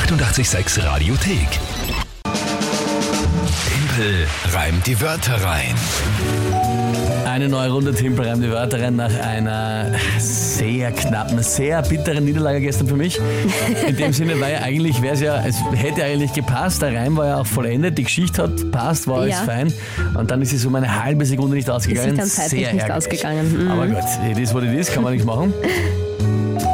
886 Radiothek. Tempel reimt die Wörter rein. Eine neue Runde Timpel reimt die Wörter rein nach einer sehr knappen, sehr bitteren Niederlage gestern für mich. In dem Sinne, weil ja eigentlich wäre es ja, es hätte eigentlich gepasst, der Reim war ja auch vollendet, die Geschichte hat passt, war alles Ja. fein. Und dann ist es um eine halbe Sekunde nicht ausgegangen. dann zeitlich sehr nicht ärgerlich. ausgegangen. Mhm. Aber gut, it is what it is, kann man nichts machen.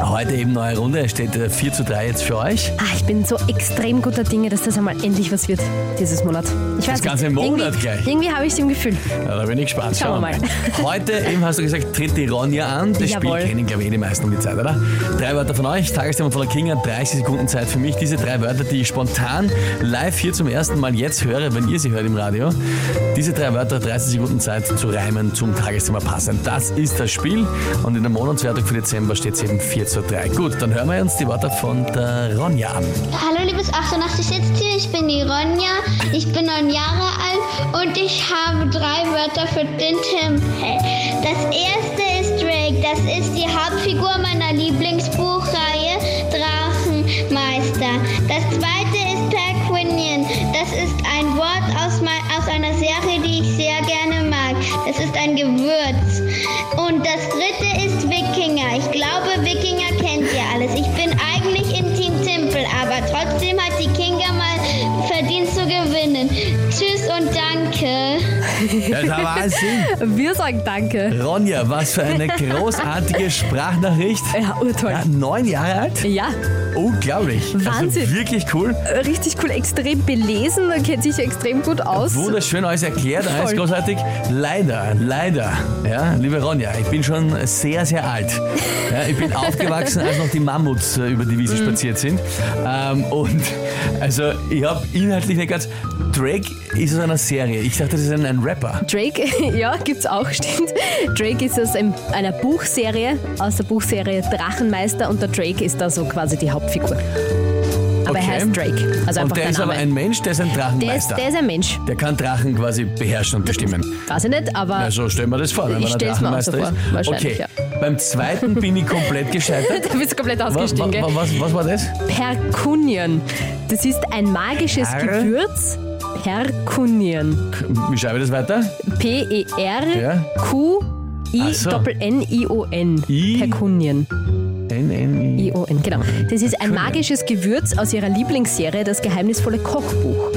Heute eben neue Runde, es steht äh, 4 zu 3 jetzt für euch. Ah, ich bin so extrem guter Dinge, dass das einmal endlich was wird dieses Monat. Ich weiß ganze nicht, Monat irgendwie, gleich. Irgendwie habe ich es im Gefühl. Ja, da bin ich gespannt. Schauen wir mal. Heute eben hast du gesagt, tritt die Ronja an. Das Jawohl. Spiel kennen, glaube ich, eh die meisten um die Zeit, oder? Drei Wörter von euch, Tagesthema von der Kinga, 30 Sekunden Zeit für mich. Diese drei Wörter, die ich spontan live hier zum ersten Mal jetzt höre, wenn ihr sie hört im Radio. Diese drei Wörter, 30 Sekunden Zeit zu reimen zum Tagesthema passen. Das ist das Spiel. Und in der Monatswertung für Dezember steht es eben 4 zu 3. Gut, dann hören wir uns die Wörter von der Ronja an. Hallo liebes 88 Sitztier, ich bin die Ronja, ich bin neun Jahre alt und ich habe drei Wörter für den Tempel. Das erste ist Drake, das ist die Hauptfigur meiner Lieblingsbuchreihe Drachenmeister. Das zweite ist Perquinian, das ist ein Wort aus, aus einer Serie, Gewürz. Und das dritte ist Wikinger. Ich glaube, Wikinger kennt ihr alles. Ich bin eigentlich in Team Timpel, aber trotzdem hat die Kinga mal verdient zu gewinnen. Tschüss und danke. Das war Wahnsinn. Wir sagen Danke. Ronja, was für eine großartige Sprachnachricht. Ja, urtoll. Ja, neun Jahre alt? Ja, Unglaublich. Wahnsinn. Also wirklich cool. richtig cool, extrem belesen, kennt sich extrem gut aus. Wunderschön alles erklärt, alles Voll. großartig. Leider, leider, ja, liebe Ronja, ich bin schon sehr, sehr alt. Ja, ich bin aufgewachsen, als noch die Mammuts äh, über die Mhm. Wiese spaziert sind. Ähm, und also ich habe inhaltlich nicht ganz. Drake ist aus einer Serie. Ich dachte, das ist ein, ein Rapper. Drake, ja, gibt's auch, stimmt. Drake ist aus einem- einer Buchserie, aus der Buchserie Drachenmeister und der Drake ist da so quasi die Hauptfigur. Aber Okay. er heißt Drake, also und der der ist aber Name. ein Mensch, der ist ein der, ist, Drachenmeister. der ist ein Mensch. Der kann Drachen quasi beherrschen und bestimmen. Weiß ich nicht, aber Also stellen wir das vor, wenn man ein stell's mir auch so Drachenmeister vor, ist. wahrscheinlich, Okay, beim zweiten bin ich komplett gescheitert. da bist du komplett Was, ausgestiegen. gell? was, was war das? Perkunion. Das ist ein magisches Per- Gewürz. Perkunion. Wie schreibe ich das weiter? P-E-R-Q-I-N-N-I-O-N. I- Perkunion. Genau. Das ist ein magisches Gewürz aus ihrer Lieblingsserie, das geheimnisvolle Kochbuch.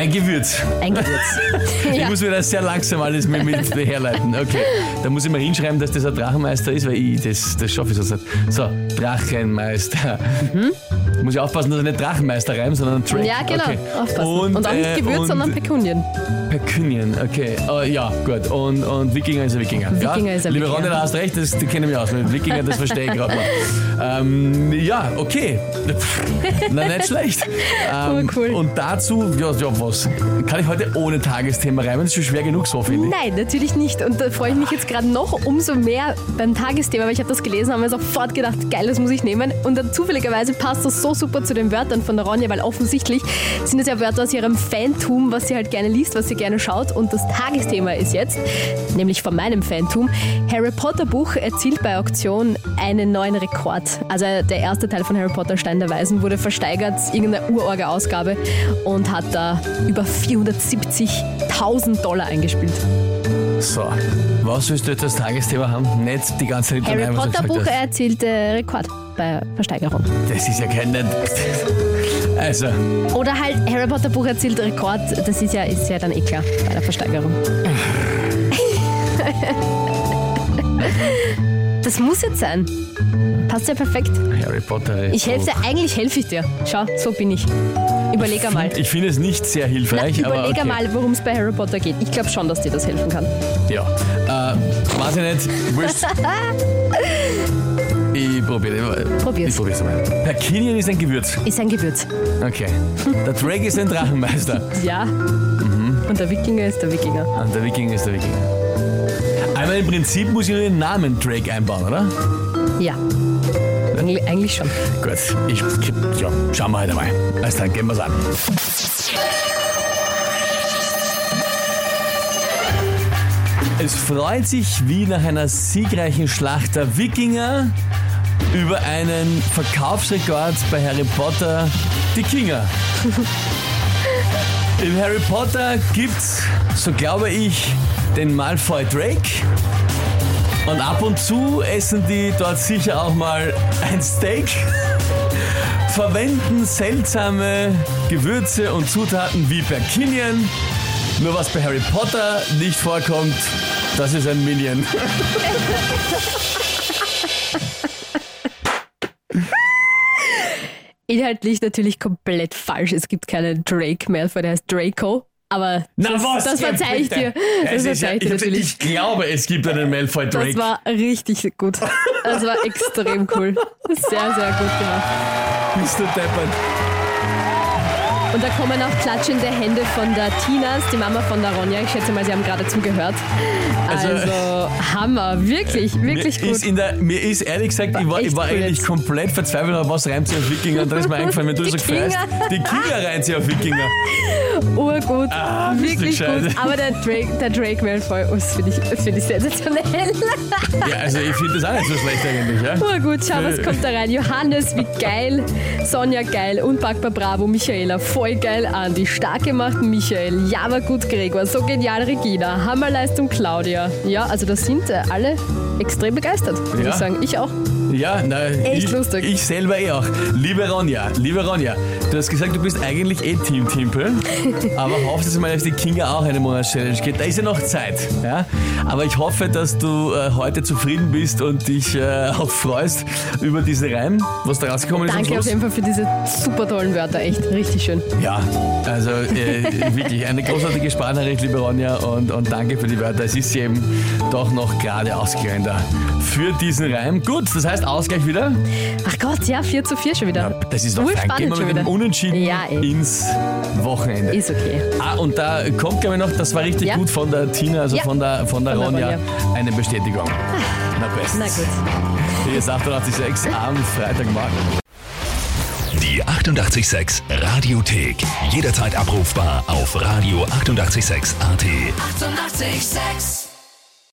Ein Gewürz. Ein Gewürz. Ich ja. muss mir das sehr langsam alles mit, mit herleiten. Okay. Da muss ich mal hinschreiben, dass das ein Drachenmeister ist, weil ich, das, das schaffe ich sonst nicht. So, Drachenmeister. Muss ich aufpassen, dass ich nicht Drachenmeister reim, sondern. Mhm. ja, genau. Okay. Aufpassen. Und, Und, auch nicht äh, Gewürz, und sondern Perkunion. Perkunion, okay. Äh, ja, gut. Und, und Wikinger ist ein Wikinger. ja? Wikinger ist ein Liebe Wikinger. Ronja, du hast recht, das, die kenne ich mich aus. Mit Wikinger, das verstehe ich gerade mal. Ähm, ja, okay. Na, nicht schlecht. Ähm, Urcool. Und dazu, ja, ja, was? Kann ich heute ohne Tagesthema reimen? Das ist schon schwer genug so, finde ich. Nein, natürlich nicht. Und da freue ich mich jetzt gerade noch umso mehr beim Tagesthema, weil ich habe das gelesen, habe mir sofort gedacht, geil, das muss ich nehmen. Und dann zufälligerweise passt das so super zu den Wörtern von der Ronja, weil offensichtlich sind es ja Wörter aus ihrem Fantum, was sie halt gerne liest, was sie gerne schaut. Und das Tagesthema ist jetzt, nämlich von meinem Fantum, Harry Potter Buch erzielt bei Auktion einen neuen Rekord. Also der erste Teil von Harry Potter Stein der Weisen wurde versteigert, irgendeine urorge Ausgabe und hat da über 470.000 Dollar eingespielt. So, was willst du jetzt als Tagesthema haben? Nicht die ganze Zeit Harry Potter Buch erzielte Rekord bei Versteigerung. Das ist ja kein... Also, Oder halt Harry Potter Buch erzielt Rekord, das ist ja, ist ja dann eh klar bei der Versteigerung. Das muss jetzt sein. Passt ja perfekt. Harry Potter... Ich helfe dir, eigentlich helfe ich dir. Schau, so bin ich. Überleg einmal. Ich finde es nicht sehr Na, hilfreich, aber überleg okay. einmal, worum es bei Harry Potter geht. Ich glaube schon, dass dir das helfen kann. Ja. Äh, weiß ich nicht. Wurscht. Ich probiere. Probier's. Ich probier's mal. Perkinion ist ein Gewürz. Ist ein Gewürz. Okay. Der Drake ist ein Drachenmeister. Ja. Und der Wikinger ist der Wikinger. Und der Wikinger ist der Wikinger. Einmal im Prinzip muss ich nur den Namen Drake einbauen, oder? Ja. Eig- Eigentlich schon. Gut, ich, ja, schauen wir halt einmal. Also dann gehen wir's an. Es freut sich wie nach einer siegreichen Schlacht der Wikinger über einen Verkaufsrekord bei Harry Potter, die Kinga. In Harry Potter gibt's, so glaube ich, den Malfoy Drake. Und ab und zu essen die dort sicher auch mal ein Steak. Verwenden seltsame Gewürze und Zutaten wie Berkinian. Nur was bei Harry Potter nicht vorkommt, das ist ein Minion. Inhaltlich natürlich komplett falsch. Es gibt keinen Drake mehr, der heißt Draco. Aber Na das, was? das verzeih ich dir. Das ist ja, ich dir ich, natürlich. ich glaube, es gibt einen Malfoy Das Drake. war richtig gut. Das war extrem cool. Sehr, sehr gut gemacht. Bist du deppert? Und da kommen auch klatschende Hände von der Tinas, die Mama von der Ronja. Ich schätze mal, sie haben gerade zugehört. Also, Also- Hammer. Wirklich, wirklich Ist gut. in der, mir ist ehrlich gesagt, ich war, ich war eigentlich jetzt. komplett verzweifelt, aber was reimt sich auf Wikinger? Und dann ist mir eingefallen, wenn du Die so gefreust, Kinga. die Kinga reimt sich auf Wikinger. Urgut. Ah, wirklich gut. Aber der Drake, der Drake Malfoy, oh, das finde ich, find ich sensationell. Ja, also ich finde das auch nicht so schlecht eigentlich, ja? Urgut, schau, was kommt da rein. Johannes, wie geil. Sonja, geil. Unpackbar Bravo. Michaela, voll geil. Andi, stark gemacht. Michael, ja, war gut. Gregor, so genial. Regina, Hammerleistung. Claudia. Ja, also da sind äh, alle extrem begeistert, würde Ja. ich sagen. Ich auch. Ja, na, Echt ich, lustig. ich selber eh auch. Liebe Ronja, liebe Ronja, du hast gesagt, du bist eigentlich eh Team Timpel, aber hoffst, dass mal, dass die Kinga auch eine Monatschallenge geht. Da ist ja noch Zeit. Ja? Aber ich hoffe, dass du äh, heute zufrieden bist und dich äh, auch freust über diese Reim, was da rausgekommen ist Danke auf jeden Fall für diese super tollen Wörter. Echt richtig schön. Ja, also äh, wirklich eine großartige Sprachnachricht, liebe Ronja, und, und danke für die Wörter. Es ist eben doch noch gerade ausgegangen da für diesen Reim. Gut, das heißt Ausgleich wieder. Ach Gott, ja, 4 zu 4 schon wieder. Ja, das ist doch fein. Gehen wir mit dem wieder. Unentschieden Ja, eh. ins Wochenende. Ist okay. Ah, und da kommt, glaube ich, noch, das war richtig Ja. gut von der Tina, also Ja. von der, von der Von der Ronja, Ronja. eine Bestätigung. Na bestens. Na gut. Hier ist 886 am Freitagmorgen. Die 886 Radiothek. Jederzeit abrufbar auf radio886.at. 886! 886